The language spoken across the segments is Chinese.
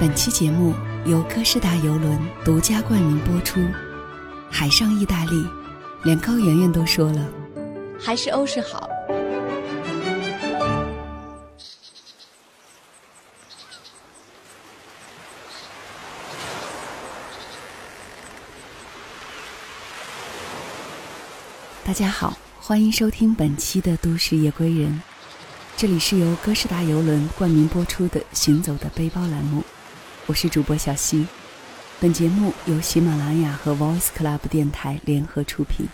本期节目由哥斯达游轮独家冠名播出。海上意大利，连高圆圆都说了，还是欧式好。大家好，欢迎收听本期的《都市夜归人》，这里是由哥斯达游轮冠名播出的《行走的背包》栏目，我是主播小溪。本节目由喜马拉雅和 Voice Club 电台联合出品。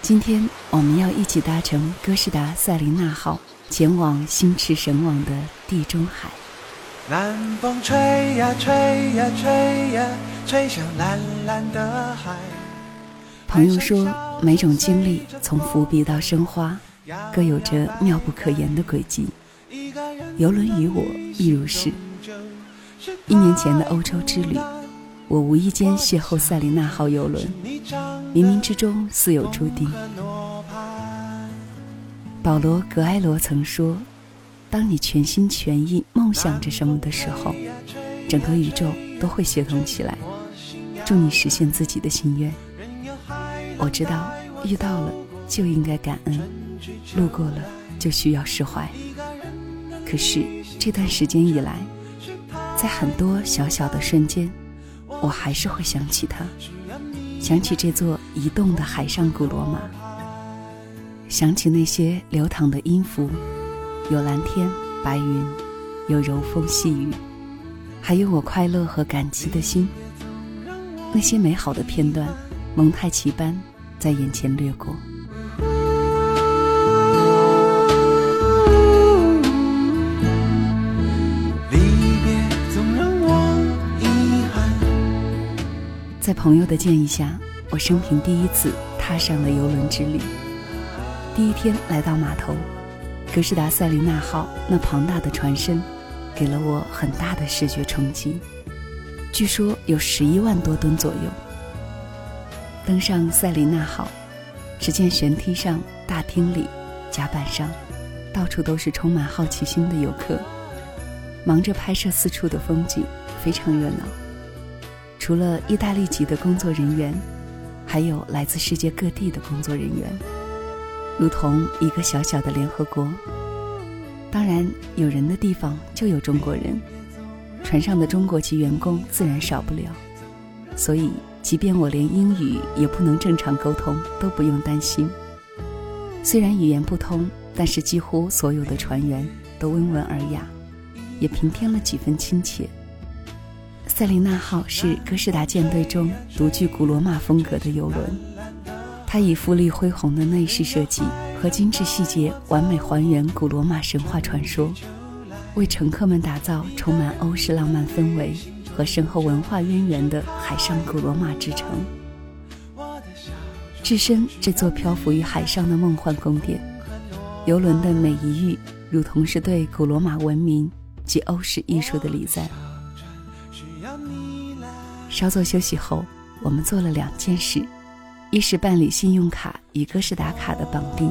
今天我们要一起搭乘哥斯达塞琳娜号，前往心驰神往的地中海。南风吹呀吹呀吹呀，吹向蓝蓝的海。朋友说，每种经历从伏笔到生花，各有着妙不可言的轨迹。游轮与我亦如是。一年前的欧洲之旅，我无意间邂逅塞琳娜号游轮，冥冥之中似有注定。保罗·格埃罗曾说：“当你全心全意梦想着什么的时候，整个宇宙都会协同起来，助你实现自己的心愿。”我知道，遇到了就应该感恩，路过了就需要释怀。可是这段时间以来，在很多小小的瞬间，我还是会想起他，想起这座移动的海上古罗马，想起那些流淌的音符，有蓝天白云，有柔风细雨，还有我快乐和感激的心。那些美好的片段。蒙太奇般在眼前掠过。在朋友的建议下，我生平第一次踏上了游轮之旅。第一天来到码头，格斯达塞琳娜号那庞大的船身，给了我很大的视觉冲击。据说有十一万多吨左右。登上塞琳娜号，只见舷梯上、大厅里、甲板上，到处都是充满好奇心的游客，忙着拍摄四处的风景，非常热闹。除了意大利籍的工作人员，还有来自世界各地的工作人员，如同一个小小的联合国。当然，有人的地方就有中国人，船上的中国籍员工自然少不了，所以。即便我连英语也不能正常沟通，都不用担心。虽然语言不通，但是几乎所有的船员都温文尔雅，也平添了几分亲切。塞琳娜号是哥斯达舰队中独具古罗马风格的游轮，它以富丽恢宏的内饰设计和精致细节，完美还原古罗马神话传说，为乘客们打造充满欧式浪漫氛围。和深厚文化渊源的海上古罗马之城，置身这座漂浮于海上的梦幻宫殿，游轮的每一遇，如同是对古罗马文明及欧式艺术的礼赞。稍作休息后，我们做了两件事：一是办理信用卡与哥斯达卡的绑定，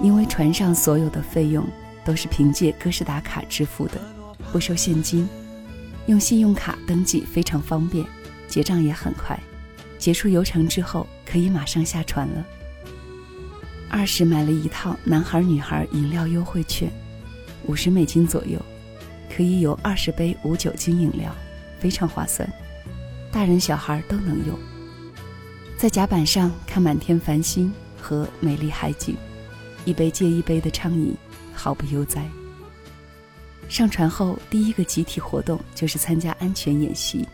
因为船上所有的费用都是凭借哥斯达卡支付的，不收现金。用信用卡登记非常方便，结账也很快。结束游程之后，可以马上下船了。二是买了一套男孩女孩饮料优惠券，五十美金左右，可以有二十杯无酒精饮料，非常划算，大人小孩都能用。在甲板上看满天繁星和美丽海景，一杯接一杯的畅饮，毫不悠哉。上船后，第一个集体活动就是参加安全演习。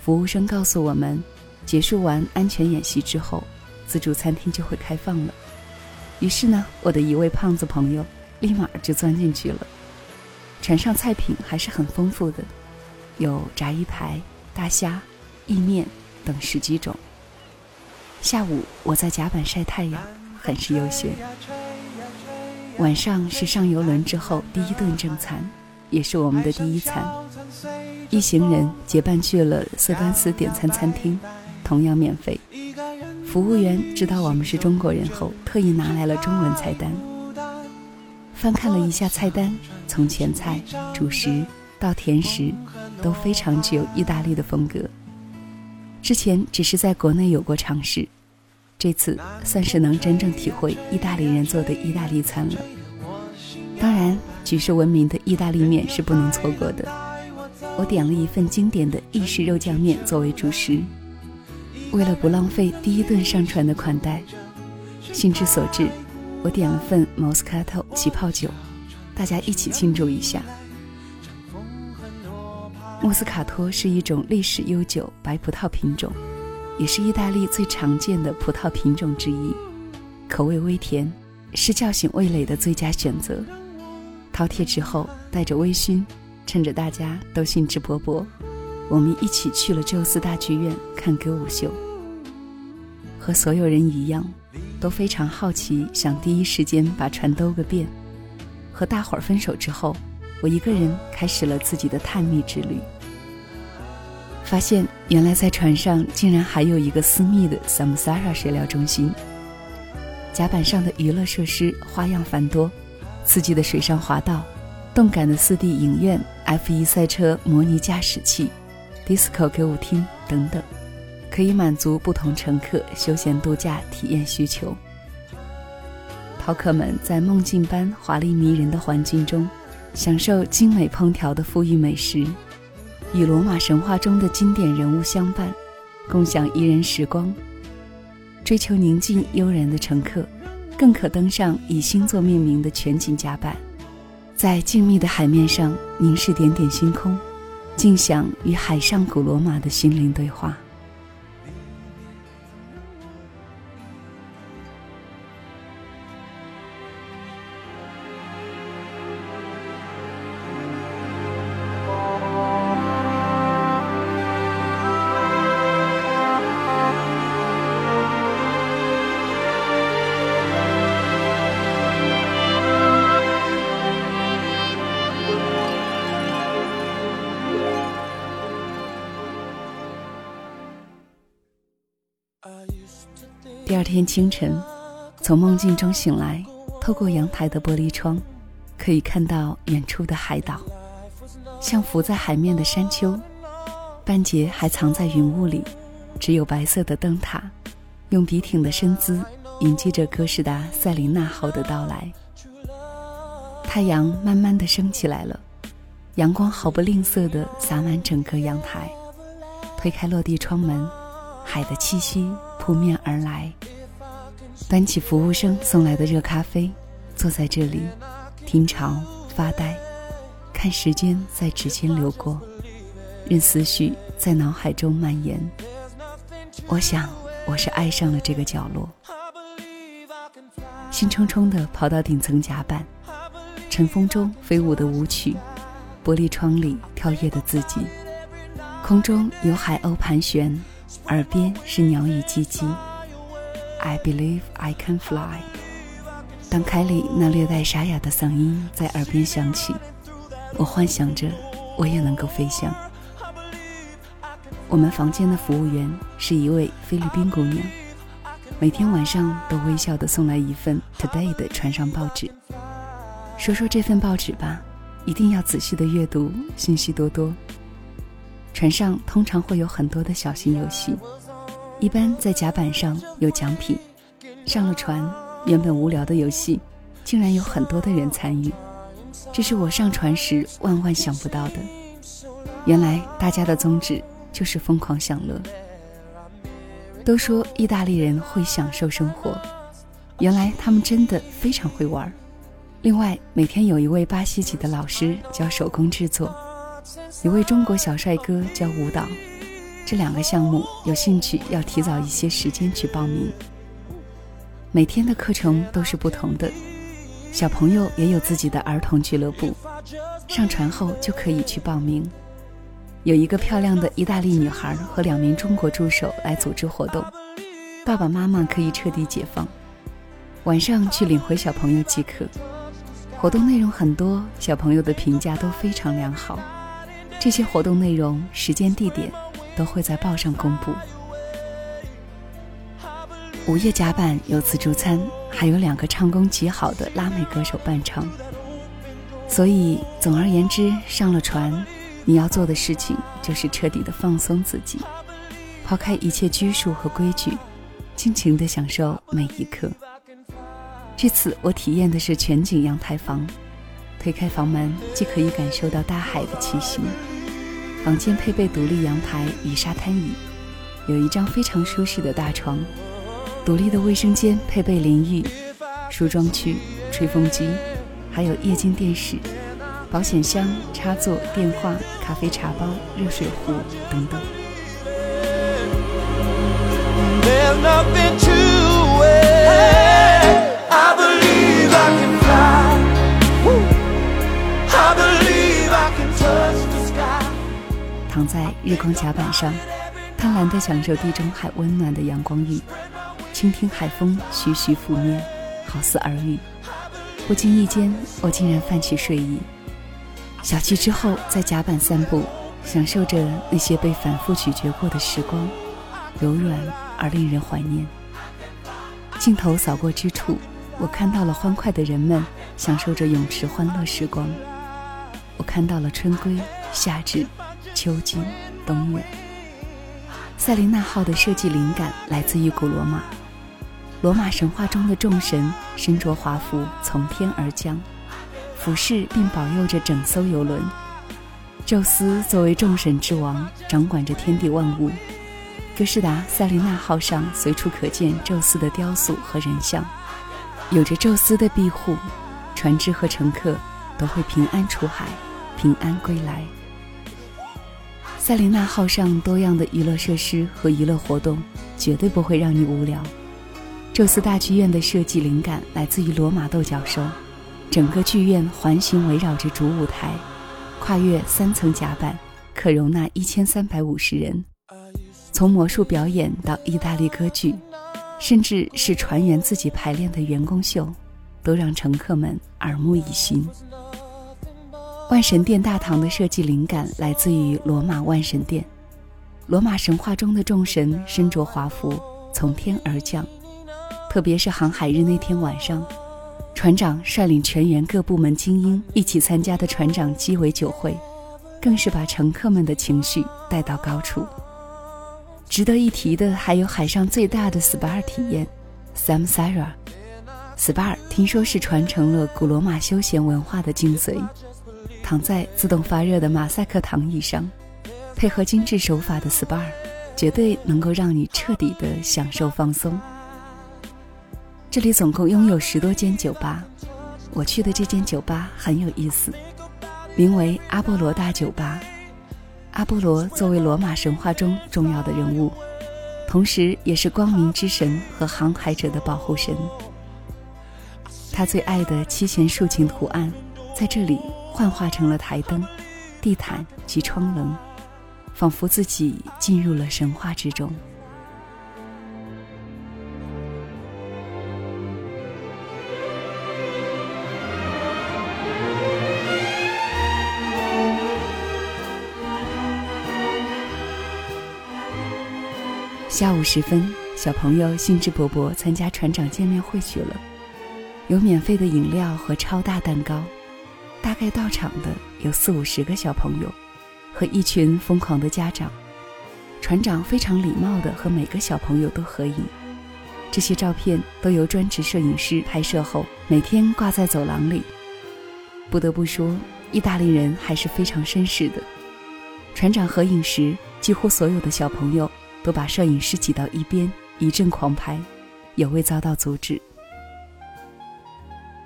服务生告诉我们，结束完安全演习之后，自助餐厅就会开放了。于是呢，我的一位胖子朋友立马就钻进去了。船上菜品还是很丰富的，有炸鱼排、大虾、意面等十几种。下午我在甲板晒太阳，很是悠闲。晚上是上游轮之后第一顿正餐，也是我们的第一餐。一行人结伴去了色丹斯点餐餐厅，同样免费。服务员知道我们是中国人后，特意拿来了中文菜单。翻看了一下菜单，从前菜、主食到甜食，都非常具有意大利的风格。之前只是在国内有过尝试，这次算是能真正体会意大利人做的意大利餐了。当然，举世闻名的意大利面是不能错过的。我点了一份经典的意式肉酱面作为主食。为了不浪费第一顿上传的款待，兴之所至，我点了份 Moscato 起泡酒，大家一起庆祝一下。莫斯卡托是一种历史悠久白葡萄品种，也是意大利最常见的葡萄品种之一，口味微甜，是叫醒味蕾的最佳选择。饕餮之后，带着微醺，趁着大家都兴致勃勃，我们一起去了宙斯大剧院看歌舞秀。和所有人一样，都非常好奇，想第一时间把船兜个遍。和大伙儿分手之后，我一个人开始了自己的探秘之旅。发现原来在船上竟然还有一个私密的 Samsara 水疗中心，甲板上的娱乐设施花样繁多。刺激的水上滑道，动感的 4D 影院，F1 赛车模拟驾驶器，disco 歌舞厅等等，可以满足不同乘客休闲度假体验需求。饕客们在梦境般华丽迷人的环境中，享受精美烹调的富裕美食，与罗马神话中的经典人物相伴，共享怡人时光。追求宁静悠然的乘客。更可登上以星座命名的全景甲板，在静谧的海面上凝视点点星空，静享与海上古罗马的心灵对话。清晨，从梦境中醒来，透过阳台的玻璃窗，可以看到远处的海岛，像浮在海面的山丘，半截还藏在云雾里，只有白色的灯塔，用笔挺的身姿迎接着哥斯达塞琳娜号的到来。太阳慢慢的升起来了，阳光毫不吝啬的洒满整个阳台，推开落地窗门。海的气息扑面而来，端起服务生送来的热咖啡，坐在这里，听潮发呆，看时间在指尖流过，任思绪在脑海中蔓延。我想，我是爱上了这个角落。兴冲冲地跑到顶层甲板，晨风中飞舞的舞曲，玻璃窗里跳跃的自己，空中有海鸥盘旋。耳边是鸟语唧唧，I believe I can fly。当凯里那略带沙哑的嗓音在耳边响起，我幻想着我也能够飞翔。我们房间的服务员是一位菲律宾姑娘，每天晚上都微笑地送来一份 Today 的船上报纸。说说这份报纸吧，一定要仔细的阅读，信息多多。船上通常会有很多的小型游戏，一般在甲板上有奖品。上了船，原本无聊的游戏，竟然有很多的人参与，这是我上船时万万想不到的。原来大家的宗旨就是疯狂享乐。都说意大利人会享受生活，原来他们真的非常会玩。另外，每天有一位巴西籍的老师教手工制作。一位中国小帅哥教舞蹈，这两个项目有兴趣要提早一些时间去报名。每天的课程都是不同的，小朋友也有自己的儿童俱乐部，上船后就可以去报名。有一个漂亮的意大利女孩和两名中国助手来组织活动，爸爸妈妈可以彻底解放，晚上去领回小朋友即可。活动内容很多，小朋友的评价都非常良好。这些活动内容、时间、地点都会在报上公布。午夜甲板有自助餐，还有两个唱功极好的拉美歌手伴唱。所以，总而言之，上了船你要做的事情就是彻底的放松自己，抛开一切拘束和规矩，尽情的享受每一刻。这次我体验的是全景阳台房，推开房门即可以感受到大海的气息。房间配备独立阳台与沙滩椅，有一张非常舒适的大床，独立的卫生间配备淋浴、梳妆区、吹风机，还有液晶电视、保险箱、插座、电话、咖啡茶包、热水壶等等。躺在日光甲板上，贪婪地享受地中海温暖的阳光浴，倾听海风徐徐拂面，好似耳语。不经意间，我竟然泛起睡意。小憩之后，在甲板散步，享受着那些被反复咀嚼过的时光，柔软而令人怀念。镜头扫过之处，我看到了欢快的人们享受着泳池欢乐时光。我看到了春归、夏至。秋季、冬月。塞琳娜号的设计灵感来自于古罗马。罗马神话中的众神身着华服从天而降，俯视并保佑着整艘游轮。宙斯作为众神之王，掌管着天地万物。哥斯达塞琳娜号上随处可见宙斯的雕塑和人像，有着宙斯的庇护，船只和乘客都会平安出海，平安归来。塞琳娜号上多样的娱乐设施和娱乐活动，绝对不会让你无聊。宙斯大剧院的设计灵感来自于罗马斗角兽，整个剧院环形围绕着主舞台，跨越三层甲板，可容纳一千三百五十人。从魔术表演到意大利歌剧，甚至是船员自己排练的员工秀，都让乘客们耳目一新。万神殿大堂的设计灵感来自于罗马万神殿。罗马神话中的众神身着华服从天而降，特别是航海日那天晚上，船长率领全员各部门精英一起参加的船长鸡尾酒会，更是把乘客们的情绪带到高处。值得一提的还有海上最大的 SPA 体验，Samsara。SPA 听说是传承了古罗马休闲文化的精髓。躺在自动发热的马赛克躺椅上，配合精致手法的 SPA，绝对能够让你彻底的享受放松。这里总共拥有十多间酒吧，我去的这间酒吧很有意思，名为阿波罗大酒吧。阿波罗作为罗马神话中重要的人物，同时也是光明之神和航海者的保护神。他最爱的七弦竖琴图案，在这里。幻化成了台灯、地毯及窗棱，仿佛自己进入了神话之中。下午时分，小朋友兴致勃勃参加船长见面会去了，有免费的饮料和超大蛋糕。大概到场的有四五十个小朋友，和一群疯狂的家长。船长非常礼貌地和每个小朋友都合影，这些照片都由专职摄影师拍摄后，每天挂在走廊里。不得不说，意大利人还是非常绅士的。船长合影时，几乎所有的小朋友都把摄影师挤到一边，一阵狂拍，也未遭到阻止。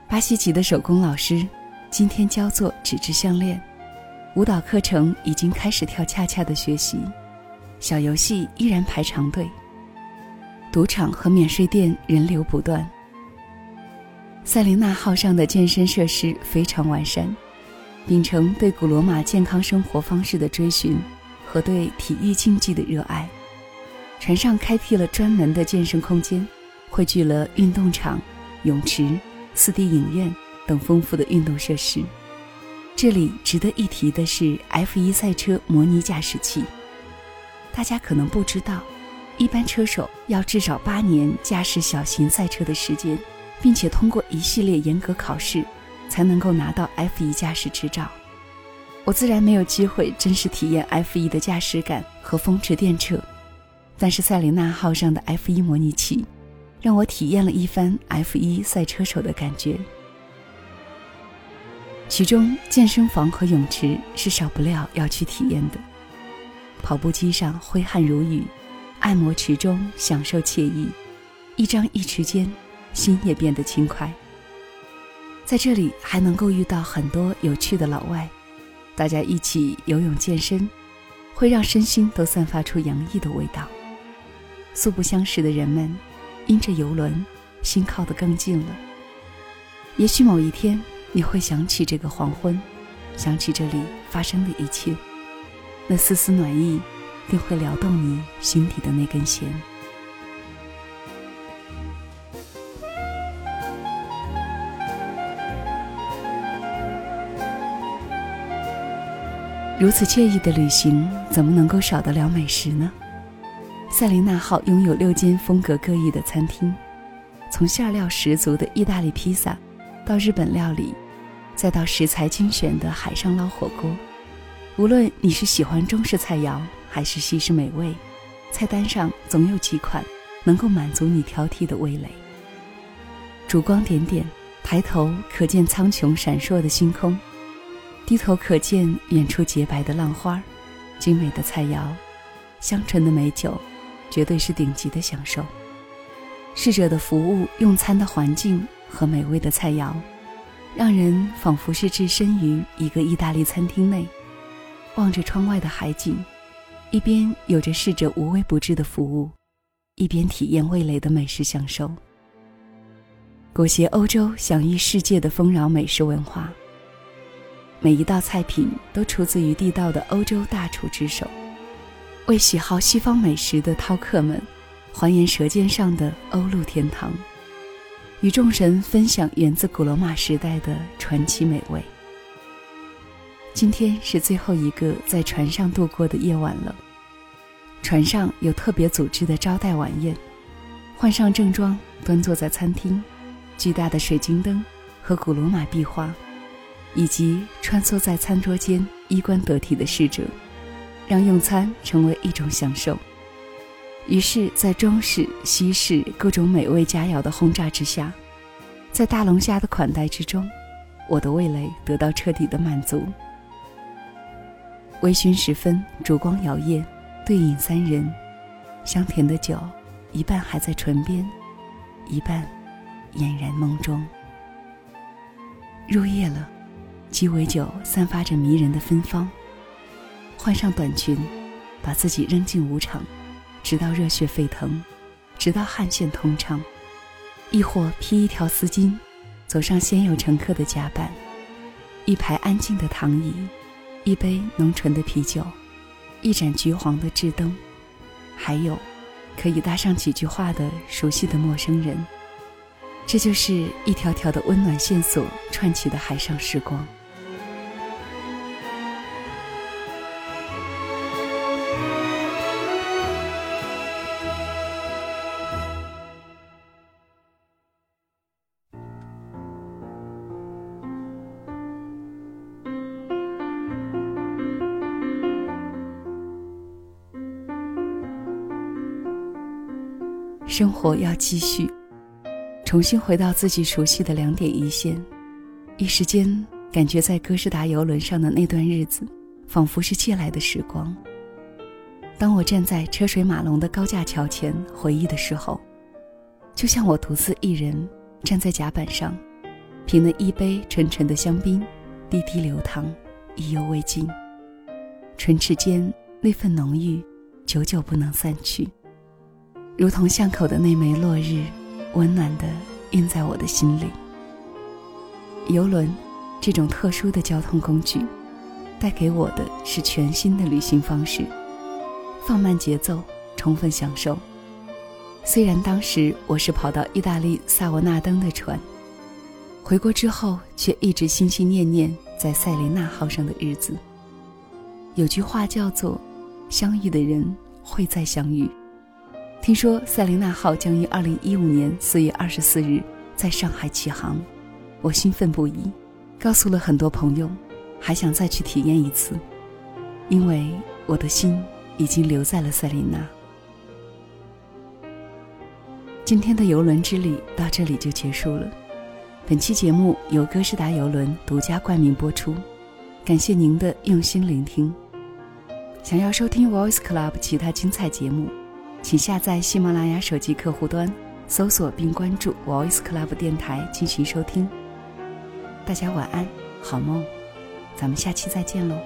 巴西籍的手工老师。今天教做纸质项链，舞蹈课程已经开始跳恰恰的学习，小游戏依然排长队。赌场和免税店人流不断。塞琳娜号上的健身设施非常完善，秉承对古罗马健康生活方式的追寻和对体育竞技的热爱，船上开辟了专门的健身空间，汇聚了运动场、泳池、四 D 影院。等丰富的运动设施。这里值得一提的是 F1 赛车模拟驾驶器。大家可能不知道，一般车手要至少八年驾驶小型赛车的时间，并且通过一系列严格考试，才能够拿到 F1 驾驶执照。我自然没有机会真实体验 F 一的驾驶感和风驰电掣，但是塞琳娜号上的 F 一模拟器，让我体验了一番 F 一赛车手的感觉。其中，健身房和泳池是少不了要去体验的。跑步机上挥汗如雨，按摩池中享受惬意，一张一弛间，心也变得轻快。在这里还能够遇到很多有趣的老外，大家一起游泳健身，会让身心都散发出洋溢的味道。素不相识的人们，因着游轮，心靠得更近了。也许某一天。你会想起这个黄昏，想起这里发生的一切，那丝丝暖意，定会撩动你心底的那根弦。如此惬意的旅行，怎么能够少得了美食呢？塞琳娜号拥有六间风格各异的餐厅，从馅料十足的意大利披萨，到日本料理。再到食材精选的海上捞火锅，无论你是喜欢中式菜肴还是西式美味，菜单上总有几款能够满足你挑剔的味蕾。烛光点点，抬头可见苍穹闪烁的星空，低头可见远处洁白的浪花，精美的菜肴，香醇的美酒，绝对是顶级的享受。侍者的服务、用餐的环境和美味的菜肴。让人仿佛是置身于一个意大利餐厅内，望着窗外的海景，一边有着侍者无微不至的服务，一边体验味蕾的美食享受。裹挟欧洲享誉世界的丰饶美食文化，每一道菜品都出自于地道的欧洲大厨之手，为喜好西方美食的饕客们，还原舌尖上的欧陆天堂。与众神分享源自古罗马时代的传奇美味。今天是最后一个在船上度过的夜晚了。船上有特别组织的招待晚宴，换上正装，端坐在餐厅，巨大的水晶灯和古罗马壁画，以及穿梭在餐桌间衣冠得体的侍者，让用餐成为一种享受。于是，在中式、西式各种美味佳肴的轰炸之下，在大龙虾的款待之中，我的味蕾得到彻底的满足。微醺时分，烛光摇曳，对饮三人，香甜的酒，一半还在唇边，一半俨然梦中。入夜了，鸡尾酒散发着迷人的芬芳。换上短裙，把自己扔进舞场。直到热血沸腾，直到汗腺通畅，亦或披一条丝巾，走上先有乘客的甲板，一排安静的躺椅，一杯浓醇的啤酒，一盏橘黄的制灯，还有可以搭上几句话的熟悉的陌生人，这就是一条条的温暖线索串起的海上时光。活要继续，重新回到自己熟悉的两点一线。一时间，感觉在哥斯达游轮上的那段日子，仿佛是借来的时光。当我站在车水马龙的高架桥前回忆的时候，就像我独自一人站在甲板上，品了一杯纯纯的香槟，滴滴流淌，意犹未尽。唇齿间那份浓郁，久久不能散去。如同巷口的那枚落日，温暖的印在我的心里。游轮，这种特殊的交通工具，带给我的是全新的旅行方式，放慢节奏，充分享受。虽然当时我是跑到意大利萨沃纳登的船，回国之后却一直心心念念在塞琳娜号上的日子。有句话叫做：“相遇的人会再相遇。”听说塞琳娜号将于二零一五年四月二十四日在上海启航，我兴奋不已，告诉了很多朋友。还想再去体验一次，因为我的心已经留在了塞琳娜。今天的游轮之旅到这里就结束了。本期节目由哥斯达游轮独家冠名播出，感谢您的用心聆听。想要收听 Voice Club 其他精彩节目，请下载喜马拉雅手机客户端，搜索并关注 Voice Club 电台进行收听。大家晚安，好梦，咱们下期再见喽。